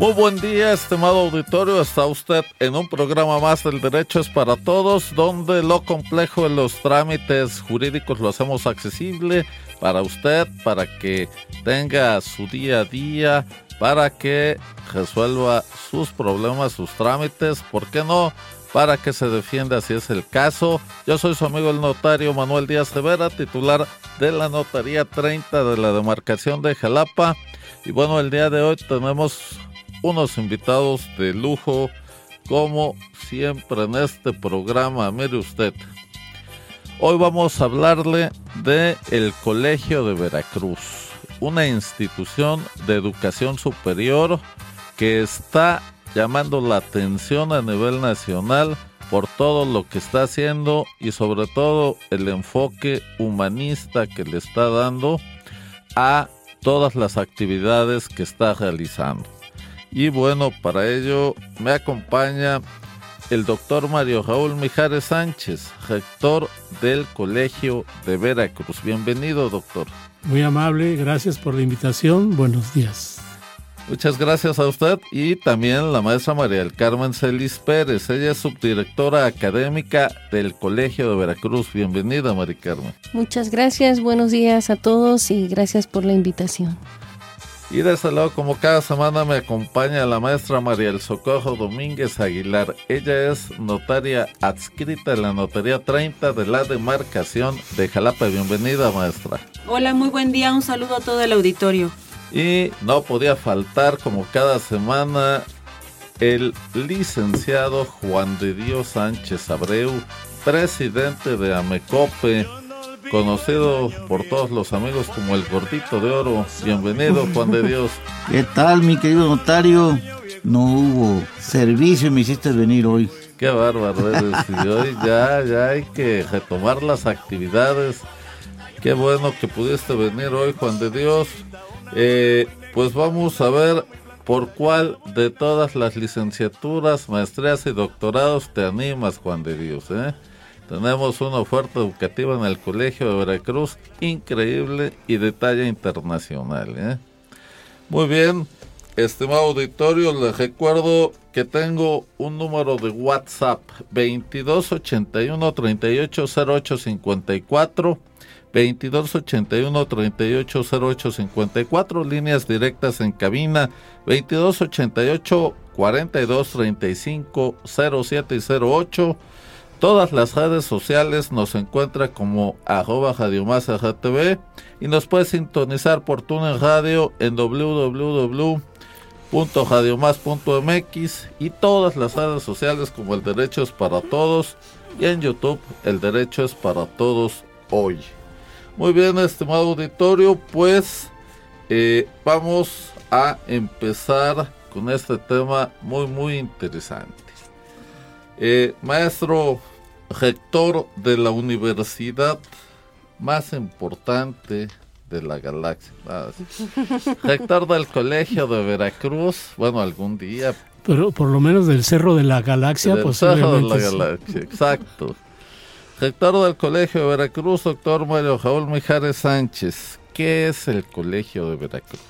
Muy buen día, estimado auditorio. Está usted en un programa más del Derecho es para Todos, donde lo complejo de los trámites jurídicos lo hacemos accesible para usted, para que tenga su día a día, para que resuelva sus problemas, sus trámites, ¿por qué no? Para que se defienda si es el caso. Yo soy su amigo el notario Manuel Díaz Rivera, titular de la Notaría 30 de la demarcación de Jalapa. Y bueno, el día de hoy tenemos unos invitados de lujo, como siempre en este programa. Mire usted, hoy vamos a hablarle de el Colegio de Veracruz, una institución de educación superior que está llamando la atención a nivel nacional por todo lo que está haciendo y sobre todo el enfoque humanista que le está dando a todas las actividades que está realizando. Y bueno, para ello me acompaña el doctor Mario Raúl Mijares Sánchez, rector del Colegio de Veracruz. Bienvenido, doctor. Muy amable, gracias por la invitación. Buenos días. Muchas gracias a usted y también la maestra María del Carmen Celis Pérez. Ella es subdirectora académica del Colegio de Veracruz. Bienvenida, María Carmen. Muchas gracias, buenos días a todos y gracias por la invitación. Y de ese lado, como cada semana, me acompaña la maestra María El Socorro Domínguez Aguilar. Ella es notaria adscrita en la Notaría 30 de la demarcación de Jalapa. Bienvenida, maestra. Hola, muy buen día. Un saludo a todo el auditorio. Y no podía faltar, como cada semana, el licenciado Juan de Dios Sánchez Abreu, presidente de Amecope conocido por todos los amigos como el gordito de oro. Bienvenido, Juan de Dios. ¿Qué tal, mi querido notario? No hubo servicio y me hiciste venir hoy. Qué bárbaro eres. Y hoy ya, ya hay que retomar las actividades. Qué bueno que pudiste venir hoy, Juan de Dios. Eh, pues vamos a ver por cuál de todas las licenciaturas, maestrías y doctorados te animas, Juan de Dios. ¿eh? Tenemos una oferta educativa en el Colegio de Veracruz increíble y de talla internacional. ¿eh? Muy bien, estimado auditorio, les recuerdo que tengo un número de WhatsApp 2281 380854 2281 380854 líneas directas en cabina 2288 4235 07 y 08 Todas las redes sociales nos encuentra como arroba Radio Más TV y nos puede sintonizar por TuneIn Radio en www.radiomás.mx y todas las redes sociales como El Derecho es para Todos y en YouTube El Derecho es para Todos hoy. Muy bien, estimado auditorio, pues eh, vamos a empezar con este tema muy muy interesante. Eh, maestro rector de la universidad más importante de la galaxia. rector del colegio de Veracruz, bueno, algún día. Pero por lo menos del Cerro de la Galaxia, del Cerro de la Galaxia, exacto. Rector del colegio de Veracruz, doctor Mario Raúl Mijares Sánchez. ¿Qué es el colegio de Veracruz?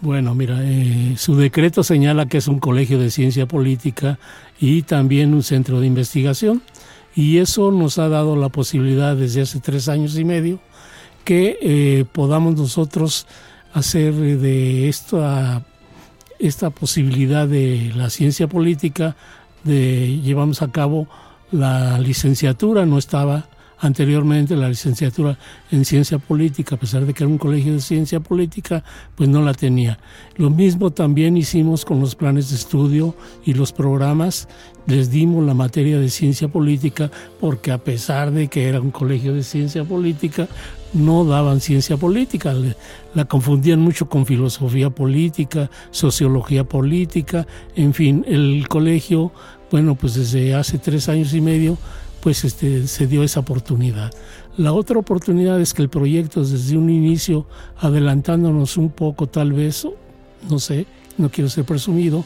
Bueno, mira, eh, su decreto señala que es un colegio de ciencia política y también un centro de investigación y eso nos ha dado la posibilidad desde hace tres años y medio que eh, podamos nosotros hacer de esta, esta posibilidad de la ciencia política, de llevamos a cabo la licenciatura, no estaba anteriormente la licenciatura en ciencia política, a pesar de que era un colegio de ciencia política, pues no la tenía. Lo mismo también hicimos con los planes de estudio y los programas, les dimos la materia de ciencia política porque a pesar de que era un colegio de ciencia política, no daban ciencia política, la confundían mucho con filosofía política, sociología política, en fin, el colegio, bueno, pues desde hace tres años y medio pues este, se dio esa oportunidad. La otra oportunidad es que el proyecto desde un inicio, adelantándonos un poco tal vez, no sé, no quiero ser presumido,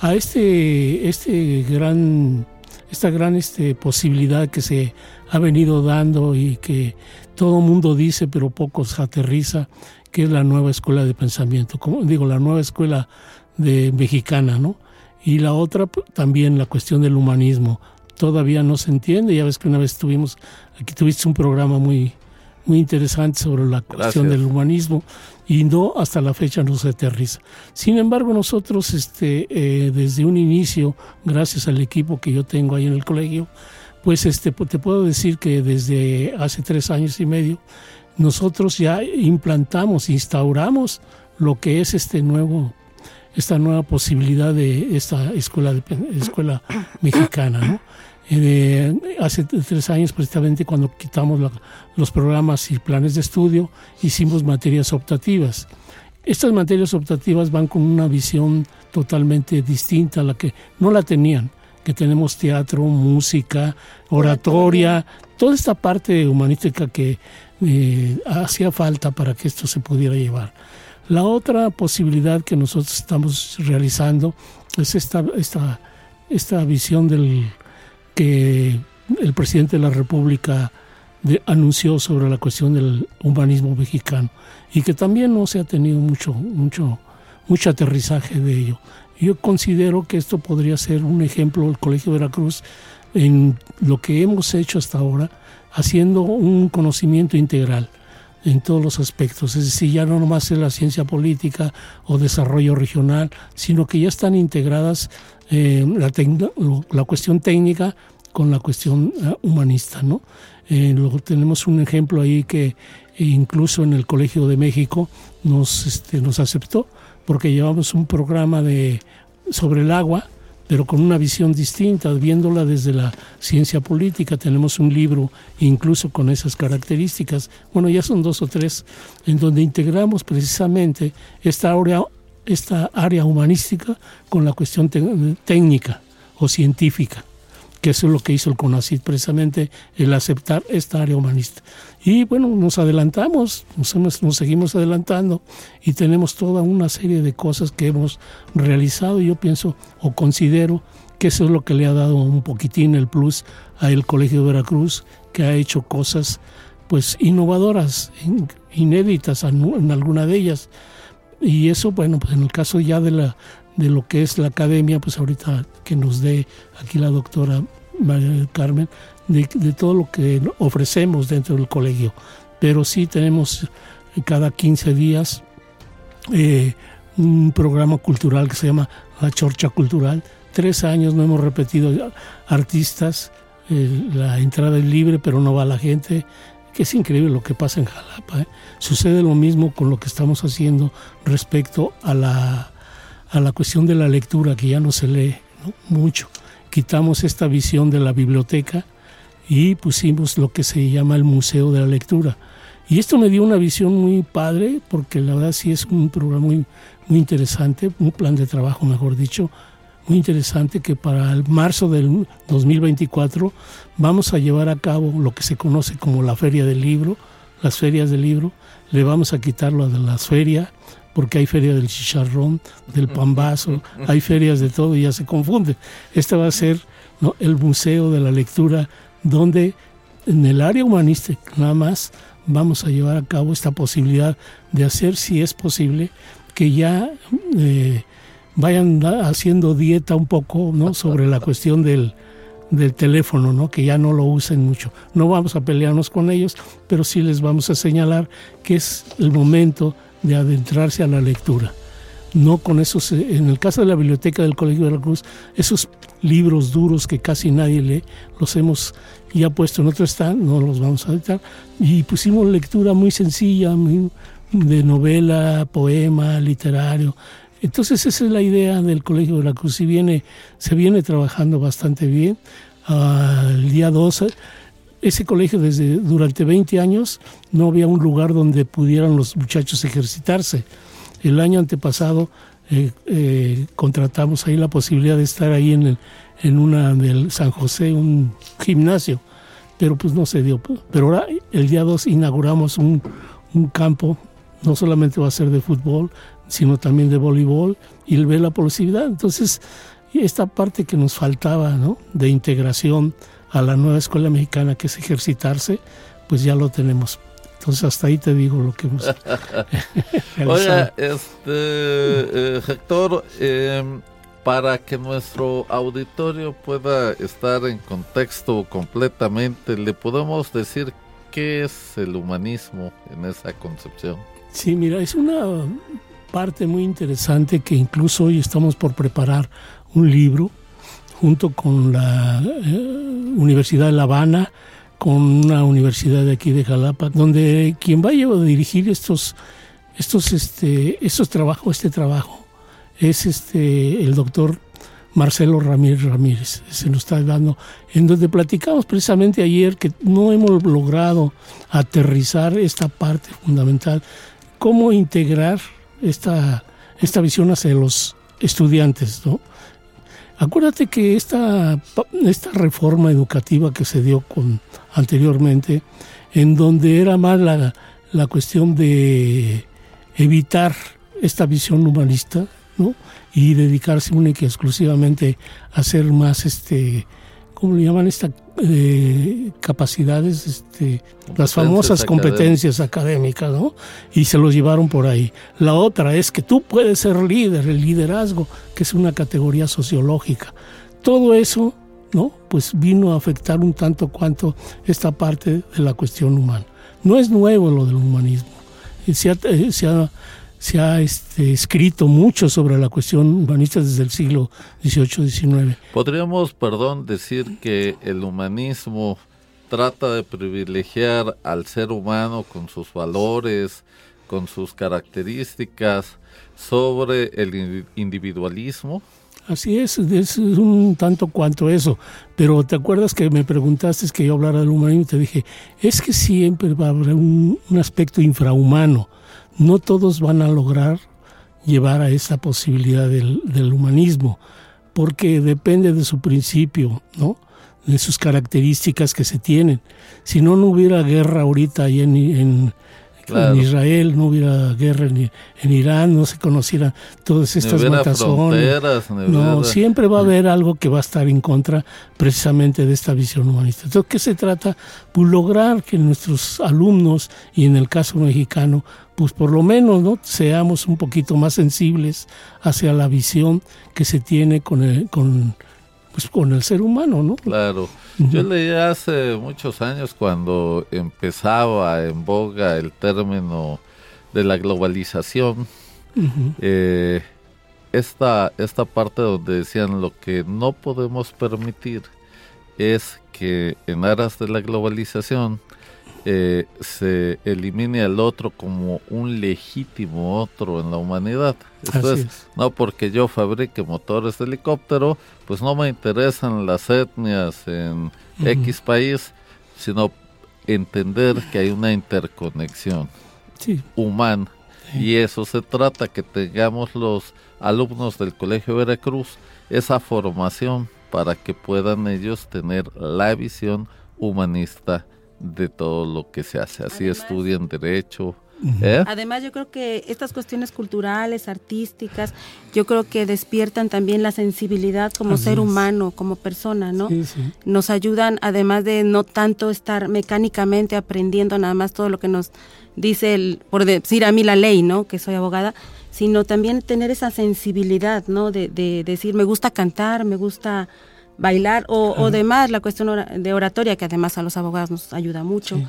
a este, este gran, esta gran este, posibilidad que se ha venido dando y que todo mundo dice pero pocos aterriza, que es la nueva escuela de pensamiento, como digo, la nueva escuela de mexicana, ¿no? Y la otra también la cuestión del humanismo, todavía no se entiende. Ya ves que una vez tuvimos, aquí tuviste un programa muy, muy interesante sobre la cuestión del humanismo y no hasta la fecha no se aterriza. Sin embargo, nosotros este, eh, desde un inicio, gracias al equipo que yo tengo ahí en el colegio, pues este, te puedo decir que desde hace tres años y medio nosotros ya implantamos, instauramos lo que es este nuevo esta nueva posibilidad de esta escuela de, escuela mexicana, ¿no? Eh, hace tres años, precisamente cuando quitamos los programas y planes de estudio, hicimos materias optativas. Estas materias optativas van con una visión totalmente distinta a la que no la tenían, que tenemos teatro, música, oratoria, toda esta parte humanística que eh, hacía falta para que esto se pudiera llevar. La otra posibilidad que nosotros estamos realizando es esta, esta, esta visión del, que el presidente de la República anunció sobre la cuestión del humanismo mexicano y que también no se ha tenido mucho, mucho, mucho aterrizaje de ello. Yo considero que esto podría ser un ejemplo del Colegio de Veracruz en lo que hemos hecho hasta ahora, haciendo un conocimiento integral en todos los aspectos, es decir, ya no nomás es la ciencia política o desarrollo regional, sino que ya están integradas eh, la, la, cuestión técnica con la cuestión eh, humanista. ¿no? Eh, luego tenemos un ejemplo ahí que incluso en el Colegio de México nos, este, nos aceptó porque llevamos un programa de, sobre el agua, pero con una visión distinta, viéndola desde la ciencia política. Tenemos un libro incluso con esas características, bueno, ya son dos o tres, en donde integramos precisamente esta área, humanística con la cuestión técnica o científica que eso es lo que hizo el CONACYT precisamente, el aceptar esta área humanista. Y bueno, nos adelantamos, nos, seguimos adelantando y tenemos toda una serie de cosas que hemos realizado. Yo pienso o considero que eso es lo que le ha dado un poquitín el plus a el Colegio de Veracruz, que ha hecho cosas pues innovadoras, inéditas en alguna de ellas. Y eso, bueno, pues en el caso ya de la de lo que es la academia, pues ahorita que nos dé aquí la doctora María Carmen, de, todo lo que ofrecemos dentro del colegio. Pero sí tenemos cada 15 días eh, un programa cultural que se llama La Chorcha Cultural. Tres años no hemos repetido artistas, eh, la entrada es libre, pero no va la gente que es increíble lo que pasa en Jalapa. ¿eh? Sucede lo mismo con lo que estamos haciendo respecto a la a la cuestión de la lectura, que ya no se lee mucho. Quitamos esta visión de la biblioteca y pusimos lo que se llama el Museo de la Lectura. Y esto me dio una visión muy padre, porque la verdad sí es un programa muy, muy interesante, un plan de trabajo, mejor dicho, muy interesante que para el marzo del 2024 vamos a llevar a cabo lo que se conoce como la Feria del Libro, las ferias del libro, le vamos a quitar lo de las ferias porque hay feria del chicharrón, del pambazo, hay ferias de todo y ya se confunde. Este va a ser el museo de la lectura donde en el área humanística nada más vamos a llevar a cabo esta posibilidad de hacer, si es posible, que ya eh, vayan haciendo dieta un poco ¿no? sobre la cuestión del, del teléfono, ¿no? que ya no lo usen mucho. No vamos a pelearnos con ellos, pero sí les vamos a señalar que es el momento de adentrarse a la lectura. no con esos, eh, en el caso de la biblioteca del Colegio de la Cruz, esos libros duros que casi nadie lee, los hemos ya puesto en otro stand, no los vamos a editar, y pusimos lectura muy sencilla, de novela, poema, literario. Entonces esa es la idea del Colegio de la Cruz, y viene, se viene trabajando bastante bien. el día 12 ese colegio desde durante 20 años no había un lugar donde pudieran los muchachos ejercitarse. El año antepasado eh, eh, contratamos ahí la posibilidad de estar ahí en, el, en una del San José, un gimnasio, pero pues no se dio. Pero ahora el día 2 inauguramos un, un campo, no solamente va a ser de fútbol, sino también de voleibol y ve la posibilidad. Entonces, esta parte que nos faltaba, ¿no? De integración a la nueva escuela mexicana que es ejercitarse, pues ya lo tenemos. Entonces hasta ahí te digo lo que hemos Oiga, este, eh, Héctor, em, para que nuestro auditorio pueda estar en contexto completamente, ¿le podemos decir qué es el humanismo en esa concepción? Sí, mira, es una parte muy interesante que incluso hoy estamos por preparar un libro junto con la eh, Universidad de La Habana, con una universidad de aquí de Jalapa, donde quien vaya a dirigir estos, estos, este, estos trabajos, este trabajo, es este, el doctor Marcelo Ramírez Ramírez, se nos está dando, en donde platicamos precisamente ayer que no hemos logrado aterrizar esta parte fundamental, cómo integrar esta, esta visión hacia los estudiantes, ¿no? Acuérdate que esta, esta reforma educativa que se dio con, anteriormente, en donde era más la, la cuestión de evitar esta visión humanista, ¿no? y dedicarse única y exclusivamente a ser más este ¿cómo le llaman esta eh, capacidades, este, las famosas competencias académicas, ¿no? Y se los llevaron por ahí. La otra es que tú puedes ser líder, el liderazgo, que es una categoría sociológica. Todo eso, ¿no? Pues vino a afectar un tanto cuanto esta parte de la cuestión humana. No es nuevo lo del humanismo. Se ha, eh, se ha se ha este, escrito mucho sobre la cuestión humanista desde el siglo XVIII-XIX. Podríamos, perdón, decir que el humanismo trata de privilegiar al ser humano con sus valores, con sus características, sobre el individualismo. Así es, es un tanto cuanto eso. Pero te acuerdas que me preguntaste que yo hablara del humanismo y te dije, es que siempre va a haber un aspecto infrahumano no todos van a lograr llevar a esa posibilidad del, humanismo, porque depende de su principio, ¿no? de sus características que se tienen. Si no, no hubiera guerra ahorita ahí en, en Israel, no hubiera guerra en, en, Irán, no se conocieran todas estas matazones. No, siempre va a haber algo que va a estar en contra precisamente de esta visión humanista. Entonces, ¿qué se trata? Pues lograr que nuestros alumnos, y en el caso mexicano, pues por lo menos no seamos un poquito más sensibles hacia la visión que se tiene con el, con, pues, con el ser humano, ¿no? Claro. Yo leí hace muchos años cuando empezaba en boga el término de la globalización, eh, esta, esta parte donde decían lo que no podemos permitir es que en aras de la globalización eh, se elimine al otro como un legítimo otro en la humanidad. Esto es, no porque yo fabrique motores de helicóptero, pues no me interesan las etnias en X país, sino entender que hay una interconexión humana. Y eso se trata, que tengamos los alumnos del Colegio Veracruz esa formación para que puedan ellos tener la visión humanista de todo lo que se hace. Así estudian derecho. ¿eh? Además, yo creo que estas cuestiones culturales, artísticas, yo creo que despiertan también la sensibilidad como ser humano, como persona, ¿no? Nos ayudan, además de no tanto estar mecánicamente aprendiendo nada más todo lo que nos dice, el, por decir a mí la ley, ¿no? Que soy abogada, sino también tener esa sensibilidad, ¿no? De, de decir, me gusta cantar, me gusta bailar o, demás, la cuestión de oratoria, que además a los abogados nos ayuda mucho.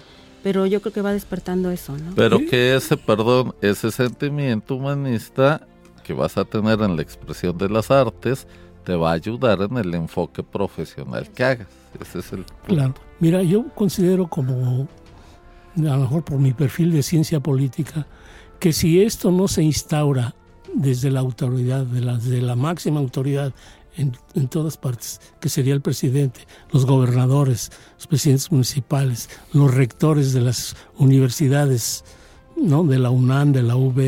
Pero yo creo que va despertando eso, ¿no? Pero que ese, perdón, ese sentimiento humanista que vas a tener en la expresión de las artes te va a ayudar en el enfoque profesional que hagas. Ese es el Claro. Mira, yo considero como, a lo mejor por mi perfil de ciencia política, que si esto no se instaura desde la autoridad, de la, de la máxima autoridad en, todas partes, que sería el presidente, los gobernadores, los presidentes municipales, los rectores de las universidades, ¿no? de la UNAM, de la UB,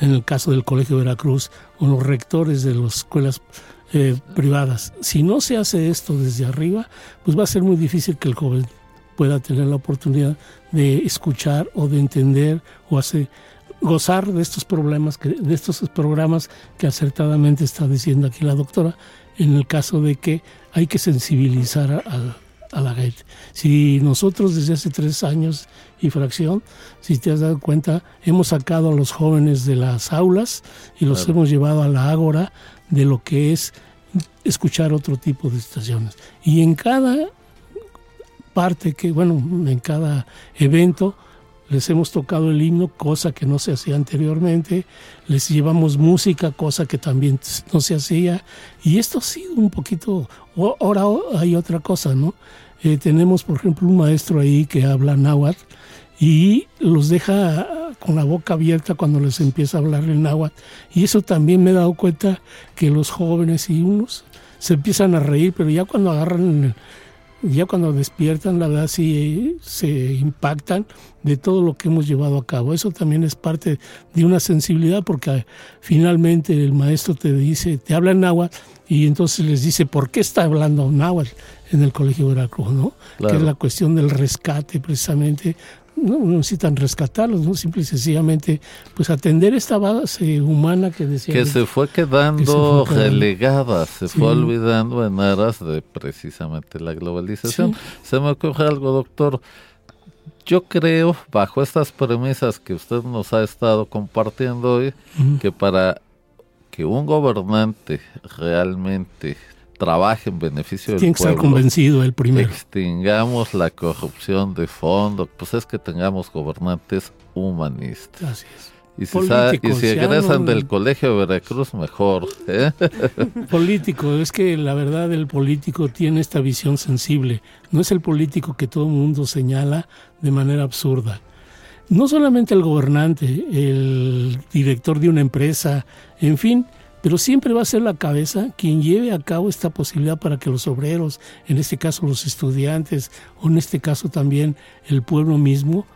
en el caso del Colegio Veracruz, o los rectores de las escuelas eh, privadas. Si no se hace esto desde arriba, pues va a ser muy difícil que el joven pueda tener la oportunidad de escuchar o de entender o hacer gozar de estos problemas, que, de estos programas que acertadamente está diciendo aquí la doctora, en el caso de que hay que sensibilizar a, a la gente. Si nosotros desde hace tres años y fracción, si te has dado cuenta, hemos sacado a los jóvenes de las aulas y los claro. hemos llevado a la ágora de lo que es escuchar otro tipo de estaciones. Y en cada parte que, bueno, en cada evento, les hemos tocado el himno, cosa que no se hacía anteriormente, les llevamos música, cosa que también no se hacía, y esto ha sido un poquito, ahora hay otra cosa, ¿no? Eh, tenemos, por ejemplo, un maestro ahí que habla náhuatl y los deja con la boca abierta cuando les empieza a hablar en náhuatl, y eso también me he dado cuenta que los jóvenes y unos se empiezan a reír, pero ya cuando agarran ya cuando despiertan, la verdad sí se impactan de todo lo que hemos llevado a cabo. Eso también es parte de una sensibilidad porque finalmente el maestro te dice, te habla en náhuatl y entonces les dice, ¿por qué está hablando náhuatl en el Colegio Veracruz? ¿no? Claro. Que es la cuestión del rescate precisamente no necesitan rescatarlos, ¿no? Simple y sencillamente, pues atender esta base humana que decía. Que, se fue quedando se fue relegada, se sí. fue olvidando en aras de precisamente la globalización. Sí. Se me ocurre algo, doctor. Yo creo, bajo estas premisas que usted nos ha estado compartiendo hoy, uh -huh. que para que un gobernante realmente trabaje en beneficio del Tiene que pueblo. estar convencido el primero. Extingamos la corrupción de fondo, pues es que tengamos gobernantes humanistas. Así es. Y si, sabe, y si egresan del colegio de Veracruz, mejor. ¿eh? Político, es que la verdad el político tiene esta visión sensible. No es el político que todo el mundo señala de manera absurda. No solamente el gobernante, el director de una empresa, en fin, pero siempre va a ser la cabeza quien lleve a cabo esta posibilidad para que los obreros, en este caso los estudiantes, o en este caso también el pueblo mismo,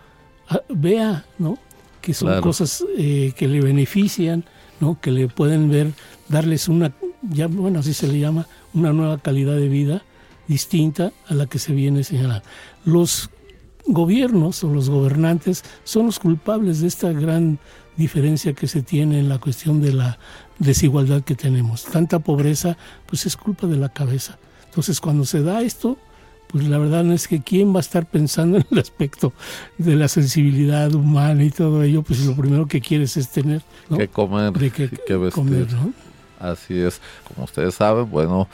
vea ¿no? que son claro. cosas eh, que le benefician, ¿no? que le pueden ver, darles una, ya, bueno, así se le llama, una nueva calidad de vida distinta a la que se viene señalando. Los gobiernos o los gobernantes son los culpables de esta gran diferencia que se tiene en la cuestión de la desigualdad que tenemos. Tanta pobreza, pues es culpa de la cabeza. Entonces, cuando se da esto, pues la verdad no es que quién va a estar pensando en el aspecto de la sensibilidad humana y todo ello, pues lo primero que quieres es tener ¿no? que comer, de que, que vestir. comer, ¿no? Así es, como ustedes saben, bueno,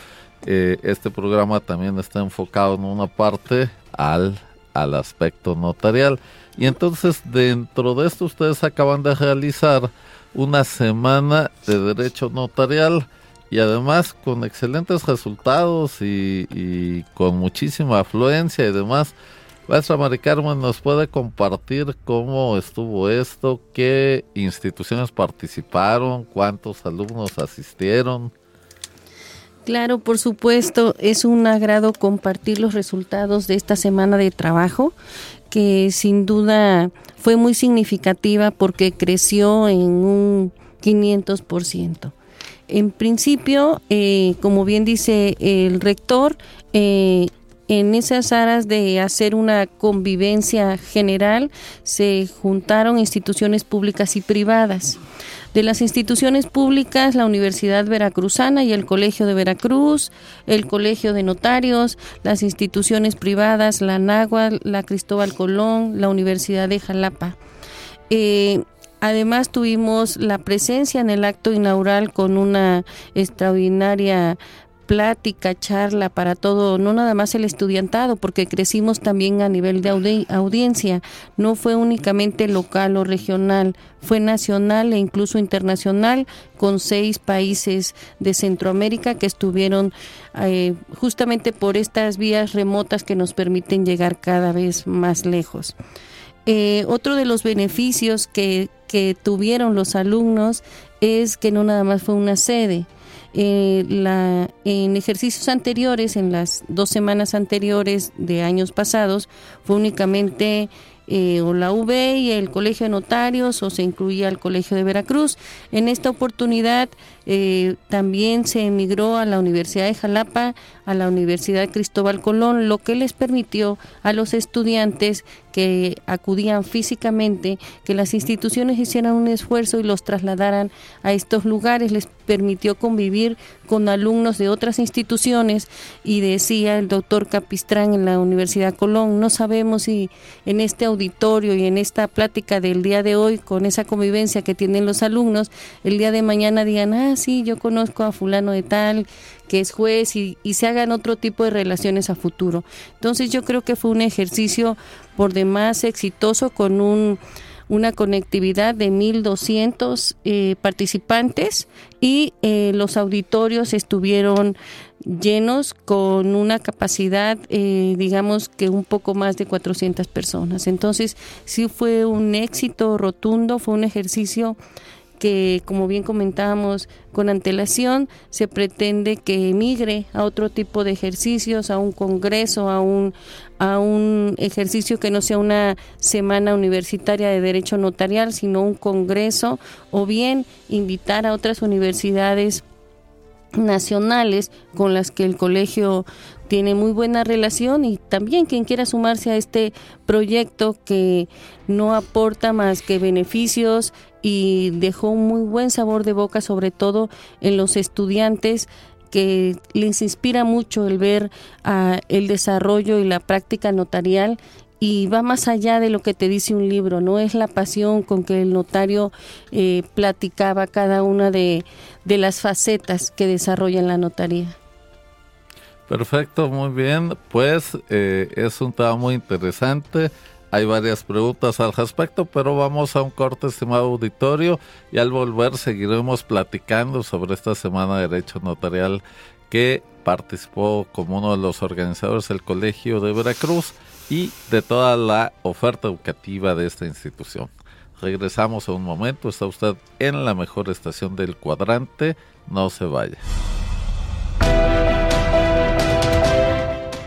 eh, este programa también está enfocado en una parte al, al aspecto notarial. Y entonces dentro de esto ustedes acaban de realizar una semana de derecho notarial y además con excelentes resultados y, y con muchísima afluencia y demás. Maestra Mari Carmen, ¿nos puede compartir cómo estuvo esto? ¿Qué instituciones participaron? ¿Cuántos alumnos asistieron? Claro, por supuesto, es un agrado compartir los resultados de esta semana de trabajo que sin duda fue muy significativa porque creció en un 500%. En principio, eh, como bien dice el rector, eh, en esas aras de hacer una convivencia general se juntaron instituciones públicas y privadas. De las instituciones públicas, la Universidad Veracruzana y el Colegio de Veracruz, el Colegio de Notarios, las instituciones privadas, la Náhuatl, la Cristóbal Colón, la Universidad de Jalapa. Eh, además tuvimos la presencia en el acto inaugural con una extraordinaria plática, charla para todo, no nada más el estudiantado, porque crecimos también a nivel de audiencia, no fue únicamente local o regional, fue nacional e incluso internacional, con seis países de Centroamérica que estuvieron eh, justamente por estas vías remotas que nos permiten llegar cada vez más lejos. Eh, otro de los beneficios que, que tuvieron los alumnos es que no nada más fue una sede, eh, la, en ejercicios anteriores, en las dos semanas anteriores de años pasados, fue únicamente eh, o la UB y el Colegio de Notarios o se incluía el Colegio de Veracruz. En esta oportunidad eh, también se emigró a la Universidad de Jalapa, a la Universidad Cristóbal Colón, lo que les permitió a los estudiantes que acudían físicamente, que las instituciones hicieran un esfuerzo y los trasladaran a estos lugares, les permitió convivir con alumnos de otras instituciones y decía el doctor Capistrán en la Universidad Colón, no sabemos si en este auditorio y en esta plática del día de hoy, con esa convivencia que tienen los alumnos, el día de mañana digan, ah, sí, yo conozco a fulano de tal, que es juez y, se hagan otro tipo de relaciones a futuro. Entonces yo creo que fue un ejercicio por demás exitoso con un una conectividad de 1.200 eh, participantes y eh, los auditorios estuvieron llenos con una capacidad, eh, digamos que un poco más de 400 personas. Entonces sí fue un éxito rotundo, fue un ejercicio que, como bien comentábamos, con antelación se pretende que emigre a otro tipo de ejercicios, a un congreso, a un, a un ejercicio que no sea una semana universitaria de derecho notarial, sino un congreso, o bien invitar a otras universidades nacionales con las que el colegio tiene muy buena relación y también quien quiera sumarse a este proyecto que no aporta más que beneficios y dejó un muy buen sabor de boca sobre todo en los estudiantes que les inspira mucho el ver ah, el desarrollo y la práctica notarial y va más allá de lo que te dice un libro, no es la pasión con que el notario eh, platicaba cada una de, de las facetas que desarrolla en la notaría. Perfecto, muy bien. Pues eh, es un tema muy interesante. Hay varias preguntas al respecto, pero vamos a un corte, estimado auditorio, y al volver seguiremos platicando sobre esta Semana de Derecho Notarial que participó como uno de los organizadores del Colegio de Veracruz y de toda la oferta educativa de esta institución. Regresamos a un momento, está usted en la mejor estación del cuadrante, no se vaya.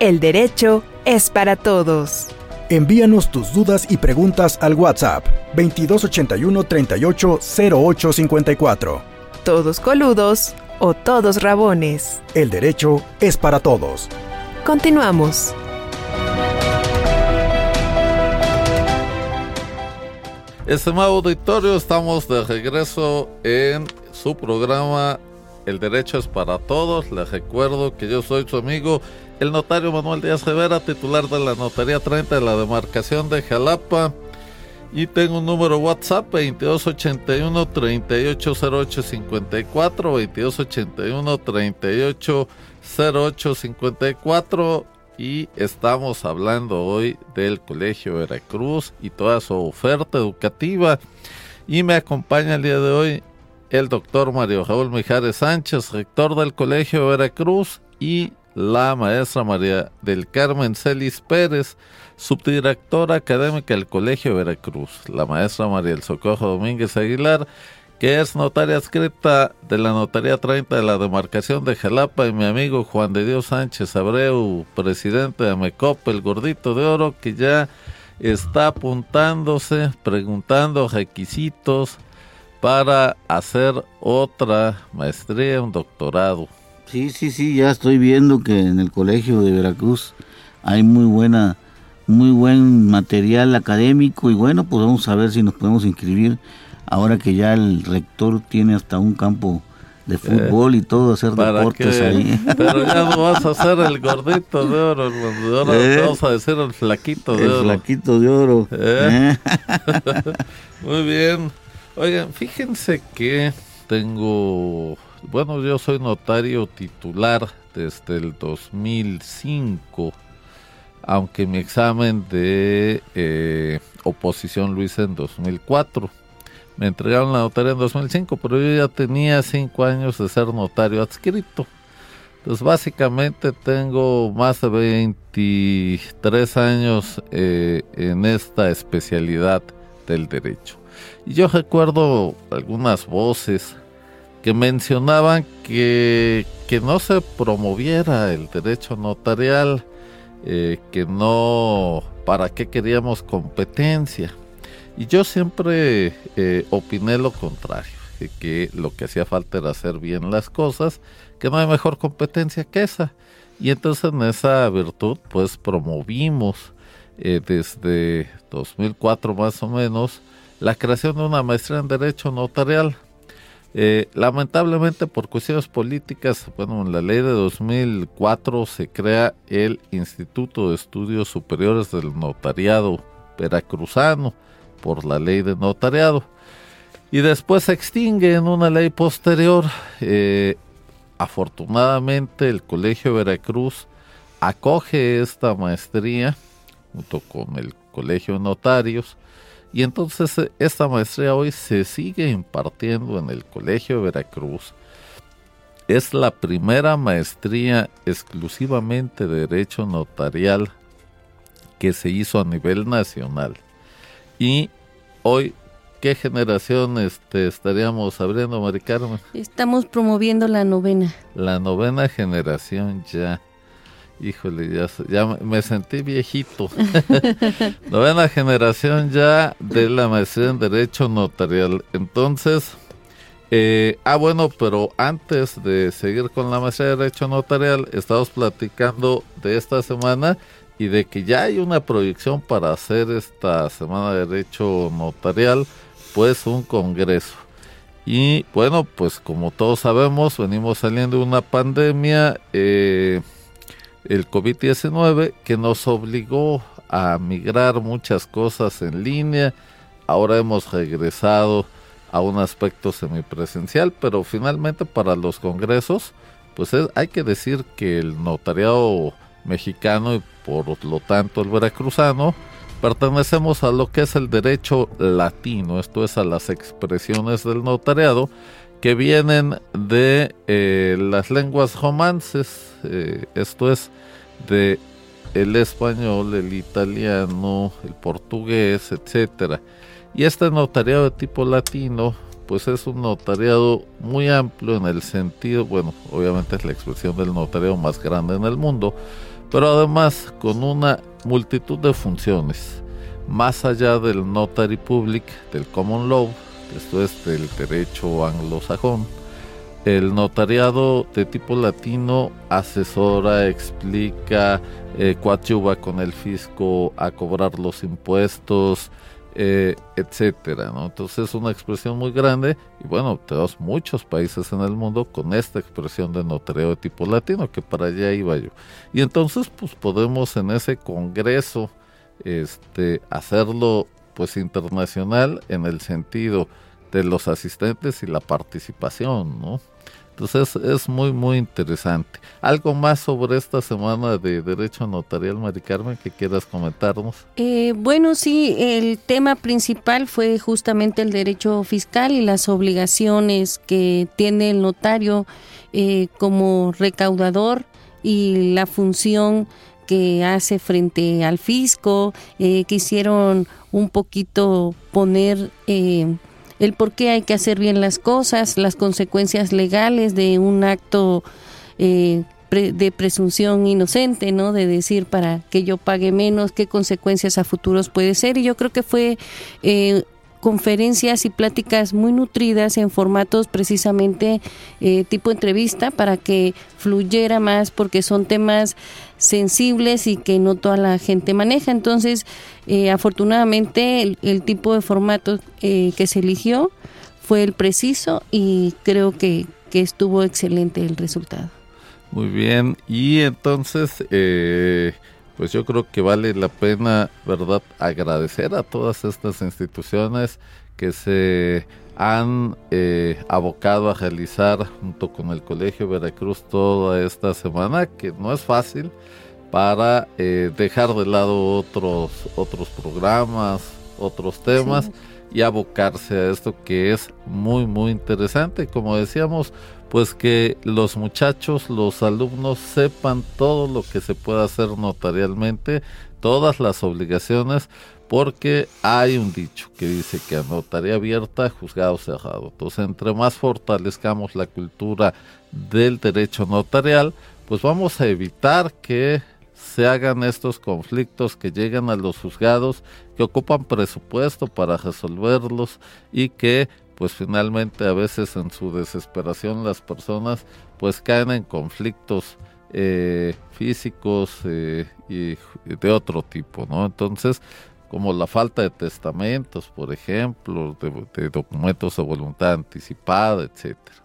El Derecho es para Todos. Envíanos tus dudas y preguntas al WhatsApp 2281 38 Todos coludos o todos rabones. El derecho es para todos. Continuamos. Estimado auditorio, estamos de regreso en su programa El Derecho es para Todos. Les recuerdo que yo soy su amigo el notario Manuel Díaz Rivera, titular de la Notaría 30 de la demarcación de Jalapa. Y tengo un número WhatsApp 2281 380854 2281 380854 y estamos hablando hoy del Colegio Veracruz y toda su oferta educativa y me acompaña el día de hoy el doctor Mario Raúl Mijares Sánchez, rector del Colegio Veracruz y la maestra María del Carmen Celis Pérez, subdirectora académica del Colegio Veracruz, la maestra María del Socorro Domínguez Aguilar, que es notaria escrita de la Notaría 30 de la demarcación de Jalapa, y mi amigo Juan de Dios Sánchez Abreu, presidente de MECOP, el gordito de oro, que ya está apuntándose, preguntando requisitos para hacer otra maestría, un doctorado Sí, sí, sí, ya estoy viendo que en el colegio de Veracruz hay muy buena, muy buen material académico y bueno, pues vamos a ver si nos podemos inscribir ahora que ya el rector tiene hasta un campo de eh, fútbol y todo, hacer deportes ahí. Pero ya no vas a hacer el gordito de oro, ahora eh, vamos a decir el flaquito de oro. El flaquito de oro. Eh. Muy bien. Oigan, fíjense que tengo, bueno, yo soy notario titular desde el 2005, aunque mi examen de oposición lo hice en 2004 me entregaron la notaría en 2005, pero yo ya tenía cinco años de ser notario adscrito. Entonces básicamente tengo más de 23 años eh, en esta especialidad del derecho. Y yo recuerdo algunas voces que mencionaban que, que no se promoviera el derecho notarial, eh, que no, para qué queríamos competencia. Y yo siempre eh, opiné lo contrario, que lo que hacía falta era hacer bien las cosas, que no hay mejor competencia que esa. Y entonces en esa virtud pues promovimos eh, desde 2004 más o menos la creación de una maestría en Derecho Notarial. Eh, lamentablemente por cuestiones políticas, bueno, en la ley de 2004 se crea el Instituto de Estudios Superiores del Notariado Veracruzano, por la ley de notariado. Y después se extingue en una ley posterior. Eh, afortunadamente el Colegio Veracruz acoge esta maestría junto con el Colegio de Notarios. Y entonces eh, esta maestría hoy se sigue impartiendo en el Colegio Veracruz. Es la primera maestría exclusivamente de derecho notarial que se hizo a nivel nacional. Y hoy, ¿qué generación este, estaríamos abriendo, Mari Carmen? Estamos promoviendo la novena. La novena generación ya. Híjole, ya, me sentí viejito. novena generación ya de la maestría en Derecho Notarial. Entonces, eh, ah, bueno, pero antes de seguir con la maestría de Derecho Notarial, estamos platicando de esta semana y de que ya hay una proyección para hacer esta Semana de Derecho Notarial, pues un congreso. Y bueno, pues como todos sabemos, venimos saliendo de una pandemia, eh, el COVID-19, que nos obligó a migrar muchas cosas en línea. Ahora hemos regresado a un aspecto semipresencial, pero finalmente para los congresos, pues hay que decir que el notariado mexicano y por lo tanto el veracruzano, pertenecemos a lo que es el derecho latino, esto es a las expresiones del notariado que vienen de eh, las lenguas romances, eh, esto es de el español, el italiano, el portugués, etcétera. Y este notariado de tipo latino, pues es un notariado muy amplio en el sentido, bueno, obviamente es la expresión del notariado más grande en el mundo, pero además con una multitud de funciones, más allá del notary public, del common law, esto es del derecho anglosajón, el notariado de tipo latino asesora, explica, eh, coadyuva con el fisco a cobrar los impuestos, eh, etcétera. Entonces es una expresión muy grande y bueno, tenemos muchos países en el mundo con esta expresión de notariado de tipo latino, que para allá iba yo. Y entonces pues podemos en ese congreso este, hacerlo pues internacional en el sentido de los asistentes y la participación, ¿no? Entonces es muy, muy interesante. ¿Algo más sobre esta semana de Derecho Notarial, Mari Carmen, que quieras comentarnos? Eh, bueno, sí, el tema principal fue justamente el derecho fiscal y las obligaciones que tiene el notario eh, como recaudador y la función que hace frente al fisco. Eh, quisieron un poquito poner el por qué hay que hacer bien las cosas, las consecuencias legales de un acto eh, de presunción inocente, ¿no? De decir para que yo pague menos, qué consecuencias a futuros puede ser. Y yo creo que fue eh, conferencias y pláticas muy nutridas en formatos precisamente eh, tipo entrevista para que fluyera más porque son temas sensibles y que no toda la gente maneja. Entonces, eh, afortunadamente el, tipo de formato eh, que se eligió fue el preciso y creo que, que estuvo excelente el resultado. Muy bien, y entonces, eh, pues yo creo que vale la pena, ¿verdad?, agradecer a todas estas instituciones que se han eh, abocado a realizar junto con el Colegio Veracruz toda esta semana, que no es fácil, para eh, dejar de lado otros, otros programas, otros temas y abocarse a esto que es muy, muy interesante. Como decíamos, pues que los muchachos, los alumnos sepan todo lo que se puede hacer notarialmente, todas las obligaciones, porque hay un dicho que dice que a notaría abierta, juzgado cerrado. Entonces, entre más fortalezcamos la cultura del derecho notarial, pues vamos a evitar que se hagan estos conflictos que llegan a los juzgados, que ocupan presupuesto para resolverlos y que pues finalmente a veces en su desesperación las personas pues caen en conflictos eh, físicos eh, y de otro tipo, ¿no? Entonces, como la falta de testamentos, por ejemplo, de, documentos de voluntad anticipada, etcétera.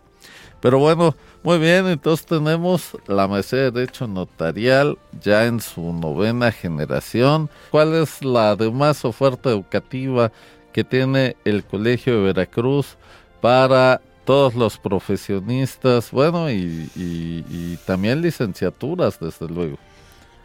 Pero bueno, muy bien, entonces tenemos la maestría de Derecho Notarial ya en su novena generación. ¿Cuál es la demás oferta educativa que tiene el Colegio de Veracruz para todos los profesionistas, bueno, y, también licenciaturas, desde luego.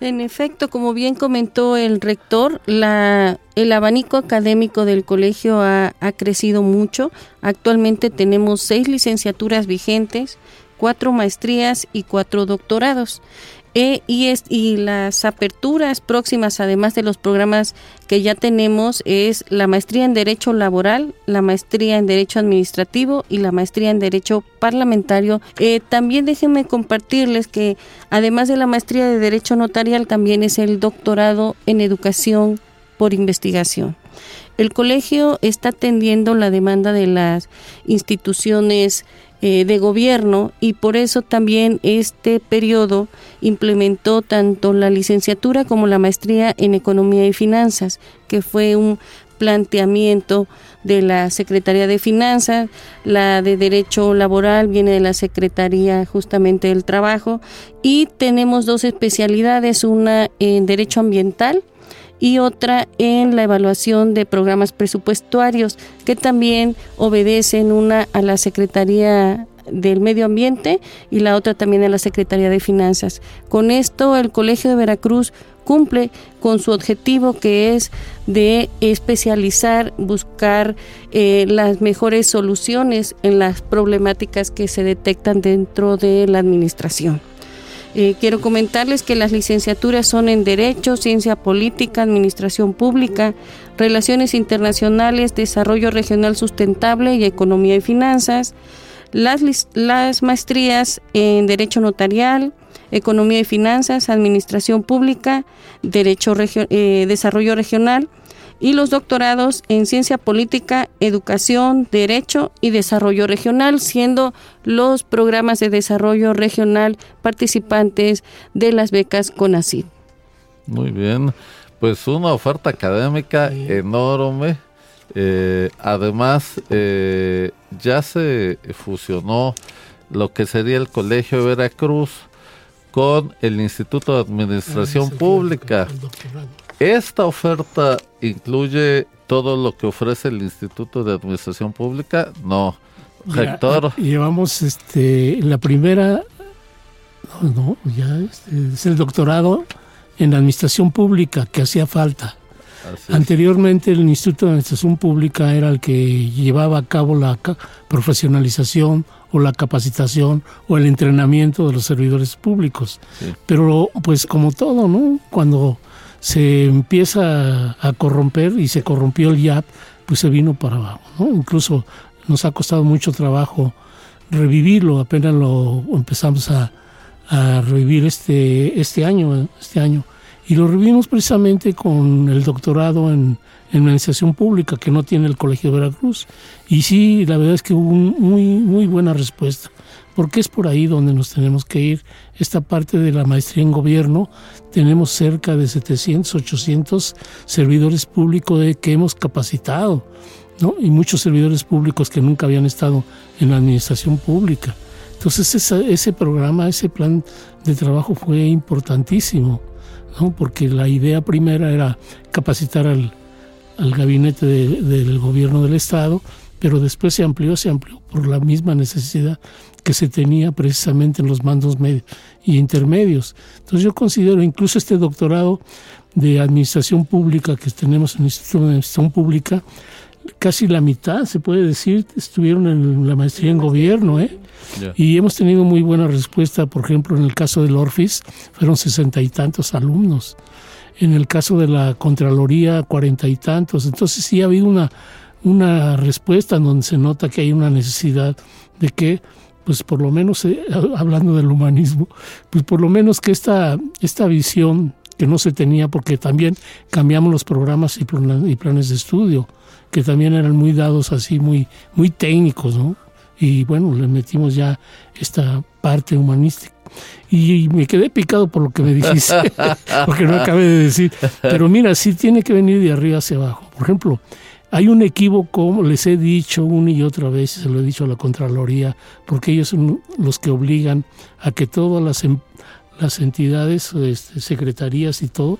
En efecto, como bien comentó el rector, la, el abanico académico del colegio ha, ha, crecido mucho. Actualmente tenemos seis licenciaturas vigentes, cuatro maestrías y cuatro doctorados. E, y, las aperturas próximas, además de los programas que ya tenemos, es la maestría en Derecho Laboral, la maestría en Derecho Administrativo y la maestría en Derecho Parlamentario. Eh, también déjenme compartirles que además de la maestría de Derecho Notarial, también es el doctorado en Educación por Investigación. El colegio está atendiendo la demanda de las instituciones eh, de gobierno y por eso también este periodo implementó tanto la licenciatura como la maestría en economía y finanzas, que fue un planteamiento de la Secretaría de Finanzas, la de Derecho Laboral viene de la Secretaría justamente del Trabajo y tenemos dos especialidades, una en Derecho Ambiental, y otra en la evaluación de programas presupuestarios que también obedecen una a la Secretaría del Medio Ambiente y la otra también a la Secretaría de Finanzas. Con esto el Colegio de Veracruz cumple con su objetivo que es de especializar, buscar eh, las mejores soluciones en las problemáticas que se detectan dentro de la administración. Eh, quiero comentarles que las licenciaturas son en Derecho, Ciencia Política, Administración Pública, Relaciones Internacionales, Desarrollo Regional Sustentable y Economía y Finanzas. Las, las maestrías en Derecho Notarial, Economía y Finanzas, Administración Pública, Derecho eh, Desarrollo Regional, y los doctorados en ciencia política, educación, derecho y desarrollo regional, siendo los programas de desarrollo regional participantes de las becas CONACYT. Muy bien, pues una oferta académica enorme. Eh, además, eh, ya se fusionó lo que sería el Colegio de Veracruz con el Instituto de Administración Pública. Esta oferta incluye todo lo que ofrece el Instituto de Administración Pública. No, rector. Llevamos este la primera, no, no ya este, es el doctorado en Administración Pública que hacía falta. Anteriormente el Instituto de Administración Pública era el que llevaba a cabo la profesionalización o la capacitación o el entrenamiento de los servidores públicos. Pero pues como todo, ¿no? Cuando se empieza a corromper y se corrompió el YAP, pues se vino para abajo. ¿no? Incluso nos ha costado mucho trabajo revivirlo, apenas lo empezamos a, revivir este, este año, este año. Y lo revivimos precisamente con el doctorado en, Administración Pública que no tiene el Colegio de Veracruz. Y sí, la verdad es que hubo muy, muy buena respuesta, porque es por ahí donde nos tenemos que ir. Esta parte de la maestría en gobierno, tenemos cerca de 700, 800 servidores públicos que hemos capacitado, ¿no? y muchos servidores públicos que nunca habían estado en la administración pública. Entonces ese, programa, ese plan de trabajo fue importantísimo, ¿no? porque la idea primera era capacitar al gabinete del gobierno del Estado, pero después se amplió, se amplió por la misma necesidad que se tenía precisamente en los mandos medios y intermedios. Entonces yo considero incluso este doctorado de administración pública que tenemos en el Instituto de Administración Pública, casi la mitad, se puede decir, estuvieron en la maestría en gobierno, ¿eh? Y hemos tenido muy buena respuesta, por ejemplo, en el caso del Orfis, fueron sesenta y tantos alumnos en el caso de la Contraloría cuarenta y tantos. Entonces sí ha habido una, una respuesta en donde se nota que hay una necesidad de que, pues por lo menos, eh, hablando del humanismo, pues por lo menos que esta, esta visión que no se tenía, porque también cambiamos los programas y planes de estudio, que también eran muy dados así, muy, muy técnicos, ¿no? Y bueno, le metimos ya esta parte humanística y me quedé picado por lo que me dijiste, porque no acabé de decir. Pero mira, sí tiene que venir de arriba hacia abajo. Por ejemplo, hay un equívoco, les he dicho una y otra vez, se lo he dicho a la Contraloría, porque ellos son los que obligan a que todas las, em, las entidades, este, secretarías y todo,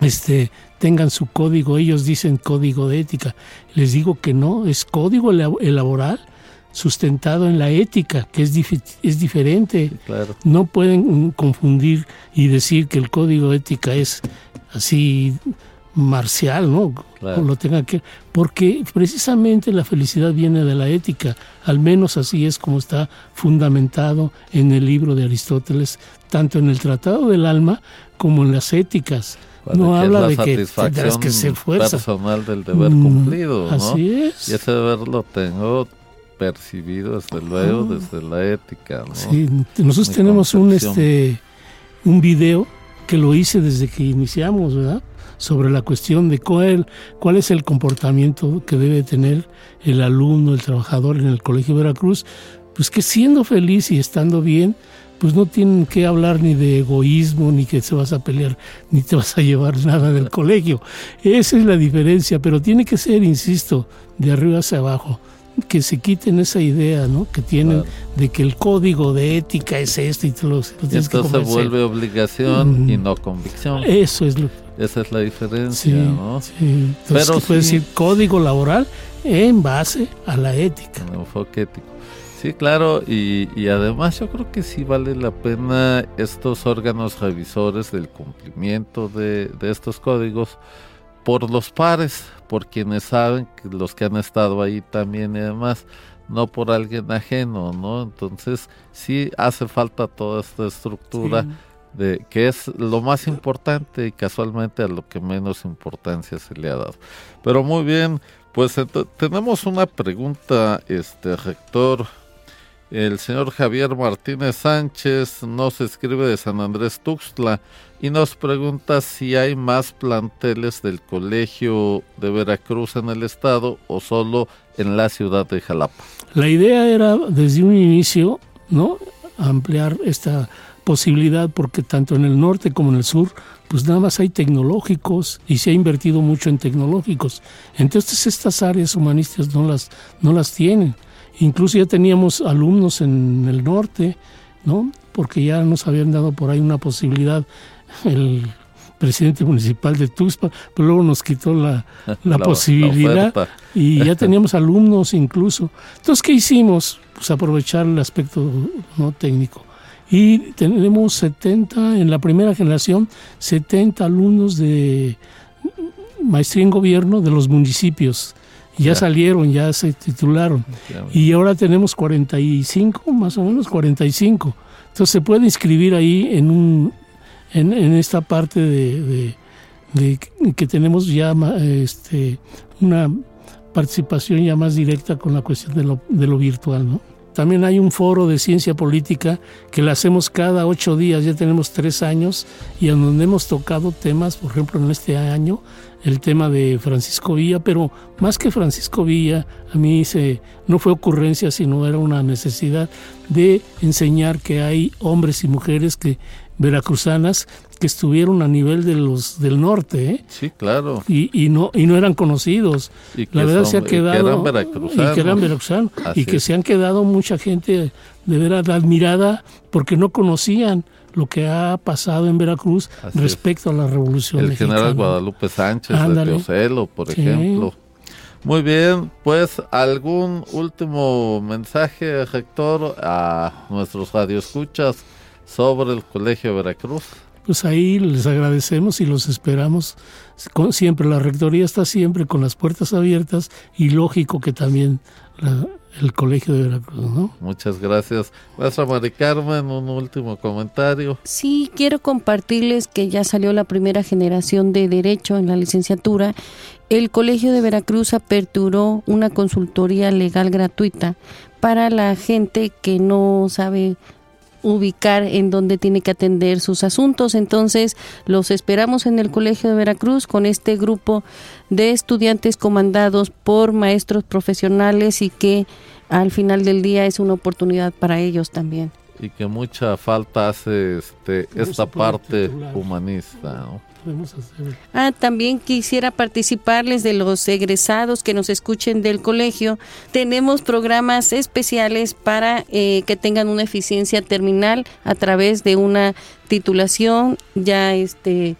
este, tengan su código. Ellos dicen código de ética. Les digo que no, es código laboral sustentado en la ética, que es, es diferente. No pueden confundir y decir que el código ética es así marcial, ¿no? Lo tenga que, porque precisamente la felicidad viene de la ética, al menos así es como está fundamentado en el libro de Aristóteles, tanto en el Tratado del Alma como en las éticas. no habla de que tendrás que ser fuerza. personal del deber mm, cumplido, Así es. Y ese deber lo tengo percibido desde luego desde la ética. Sí, nosotros tenemos un este un video que lo hice desde que iniciamos, ¿verdad? Sobre la cuestión de cuál, cuál es el comportamiento que debe tener el alumno, el trabajador en el Colegio Veracruz, pues que siendo feliz y estando bien, pues no tienen que hablar ni de egoísmo, ni que se vas a pelear, ni te vas a llevar nada del colegio. Esa es la diferencia, pero tiene que ser, insisto, de arriba hacia abajo que se quiten esa idea ¿no? que tienen de que el código de ética es este y te lo, Entonces se vuelve obligación y no convicción. Eso es lo Esa es la diferencia, ¿no? Sí. Pero puede decir código laboral en base a la ética. Un enfoque ético. Sí, claro, y, y, además yo creo que sí vale la pena estos órganos revisores del cumplimiento de, de estos códigos por los pares, por quienes saben, los que han estado ahí también y demás, no por alguien ajeno, ¿no? Entonces sí hace falta toda esta estructura de que es lo más importante y casualmente a lo que menos importancia se le ha dado. Pero muy bien, pues tenemos una pregunta, este rector. El señor Javier Martínez Sánchez nos escribe de San Andrés Tuxtla y nos pregunta si hay más planteles del Colegio de Veracruz en el estado o solo en la ciudad de Jalapa. La idea era desde un inicio, ¿no? ampliar esta posibilidad porque tanto en el norte como en el sur pues nada más hay tecnológicos y se ha invertido mucho en tecnológicos. Entonces estas áreas humanistas no las no las tienen. Incluso ya teníamos alumnos en el norte, ¿no? Porque ya nos habían dado por ahí una posibilidad el presidente municipal de Tuxpan, pero luego nos quitó la, la, posibilidad y ya teníamos alumnos incluso. Entonces, ¿qué hicimos? Pues aprovechar el aspecto no técnico. Y tenemos 70, en la primera generación, 70 alumnos de maestría en gobierno de los municipios. Ya, salieron, ya se titularon. Y ahora tenemos 45, más o menos 45. Entonces se puede inscribir ahí en un en, esta parte de, que tenemos ya este, una participación ya más directa con la cuestión de lo, de lo virtual, ¿no? También hay un foro de ciencia política que lo hacemos cada ocho días, ya tenemos tres años, y en donde hemos tocado temas, por ejemplo, en este año, el tema de Francisco Villa, pero más que Francisco Villa, a mí se, no fue ocurrencia, sino era una necesidad de enseñar que hay hombres y mujeres que veracruzanas que estuvieron a nivel de los del norte, ¿eh? Sí, claro. Y, y no y no eran conocidos. La verdad se ha quedado y que eran veracruzanos, y que, eran veracruzanos, y que se han quedado mucha gente de verdad admirada porque no conocían lo que ha pasado en Veracruz respecto a la revolución El general Guadalupe Sánchez de Teocelo, por ejemplo. Muy bien, pues algún último mensaje, rector, a nuestros radioescuchas sobre el Colegio Veracruz pues ahí les agradecemos y los esperamos. Siempre la rectoría está siempre con las puertas abiertas y lógico que también el Colegio de Veracruz, ¿no? Muchas gracias. Maestra Mari Carmen, un último comentario. Sí, quiero compartirles que ya salió la primera generación de Derecho en la licenciatura. El Colegio de Veracruz aperturó una consultoría legal gratuita para la gente que no sabe ubicar en donde tiene que atender sus asuntos. Entonces, los esperamos en el Colegio de Veracruz con este grupo de estudiantes comandados por maestros profesionales y que al final del día es una oportunidad para ellos también. Y que mucha falta hace este, esta parte humanista. ¿no? Ah, también quisiera participarles de los egresados que nos escuchen del colegio. Tenemos programas especiales para eh, que tengan una eficiencia terminal a través de una titulación ya este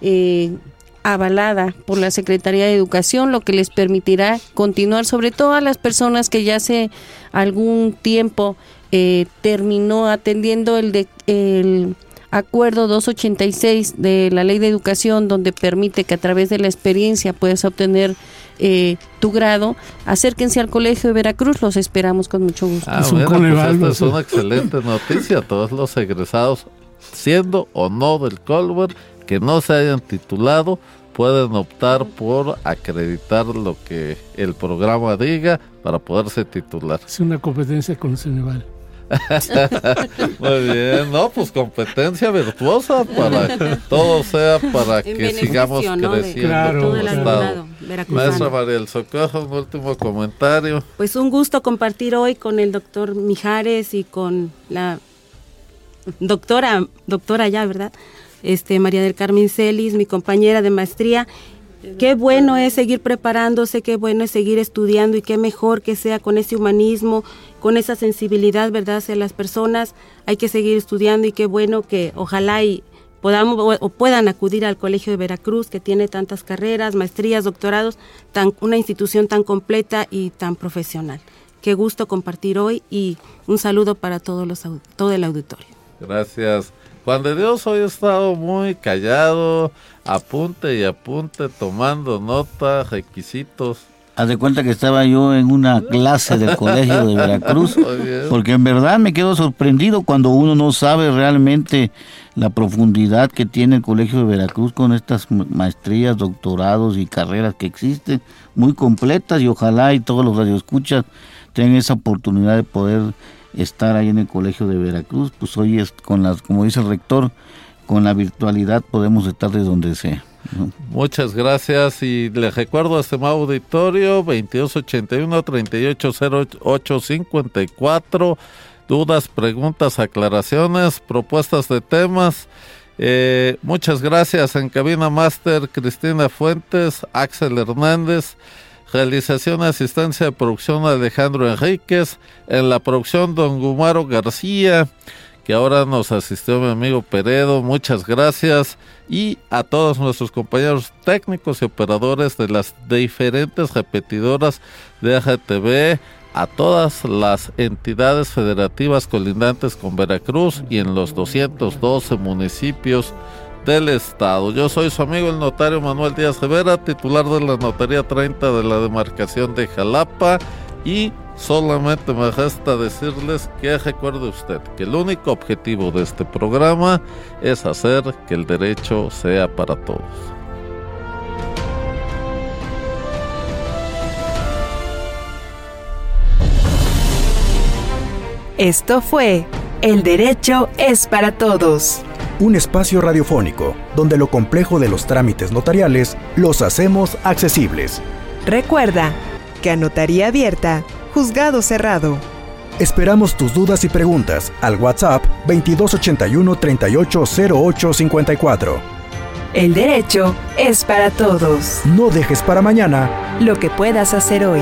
eh, avalada por la Secretaría de Educación, lo que les permitirá continuar, sobre todo a las personas que ya hace algún tiempo eh, terminó atendiendo el de el acuerdo 286 de la ley de educación donde permite que a través de la experiencia puedas obtener eh, tu grado, acérquense al Colegio de Veracruz, los esperamos con mucho gusto. Ah, es, pues es una excelente noticia, todos los egresados, siendo o no del Colbert, que no se hayan titulado, pueden optar por acreditar lo que el programa diga para poderse titular. Es una competencia con Ceneval. Muy bien, no, pues competencia virtuosa para que todo sea para que sigamos creciendo. Claro, Maestra María del Socorro, un último comentario. Pues un gusto compartir hoy con el doctor Mijares y con la doctora, doctora ya, ¿verdad? Este, María del Carmen Celis, mi compañera de maestría, Qué bueno es seguir preparándose, qué bueno es seguir estudiando y qué mejor que sea con ese humanismo, con esa sensibilidad, ¿verdad?, hacia las personas. Hay que seguir estudiando y qué bueno que ojalá y podamos o puedan acudir al Colegio de Veracruz, que tiene tantas carreras, maestrías, doctorados, tan, una institución tan completa y tan profesional. Qué gusto compartir hoy y un saludo para todos los, todo el auditorio. Gracias. Juan de Dios hoy ha estado muy callado, apunte y apunte, tomando nota, requisitos. Haz de cuenta que estaba yo en una clase del colegio de Veracruz, porque en verdad me quedo sorprendido cuando uno no sabe realmente la profundidad que tiene el colegio de Veracruz con estas maestrías, doctorados y carreras que existen, muy completas y ojalá y todos los radioescuchas tengan esa oportunidad de poder estar ahí en el Colegio de Veracruz, pues hoy es con las, como dice el rector, con la virtualidad podemos estar de donde sea. Muchas gracias y les recuerdo a este auditorio 2281 380854 dudas, preguntas, aclaraciones, propuestas de temas. Eh, muchas gracias en cabina máster Cristina Fuentes, Axel Hernández. Realización, asistencia de producción Alejandro Enríquez. En la producción Don Gumaro García, que ahora nos asistió mi amigo Peredo. Muchas gracias. Y a todos nuestros compañeros técnicos y operadores de las diferentes repetidoras de AGTV, a todas las entidades federativas colindantes con Veracruz y en los 212 municipios del Estado. Yo soy su amigo el notario Manuel Díaz Rivera, titular de la Notaría 30 de la demarcación de Jalapa y solamente me resta decirles que recuerde usted que el único objetivo de este programa es hacer que el derecho sea para todos. Esto fue El Derecho es para Todos. Un espacio radiofónico donde lo complejo de los trámites notariales los hacemos accesibles. Recuerda que a notaría abierta, juzgado cerrado. Esperamos tus dudas y preguntas al WhatsApp 2281 380854. El derecho es para todos. No dejes para mañana lo que puedas hacer hoy.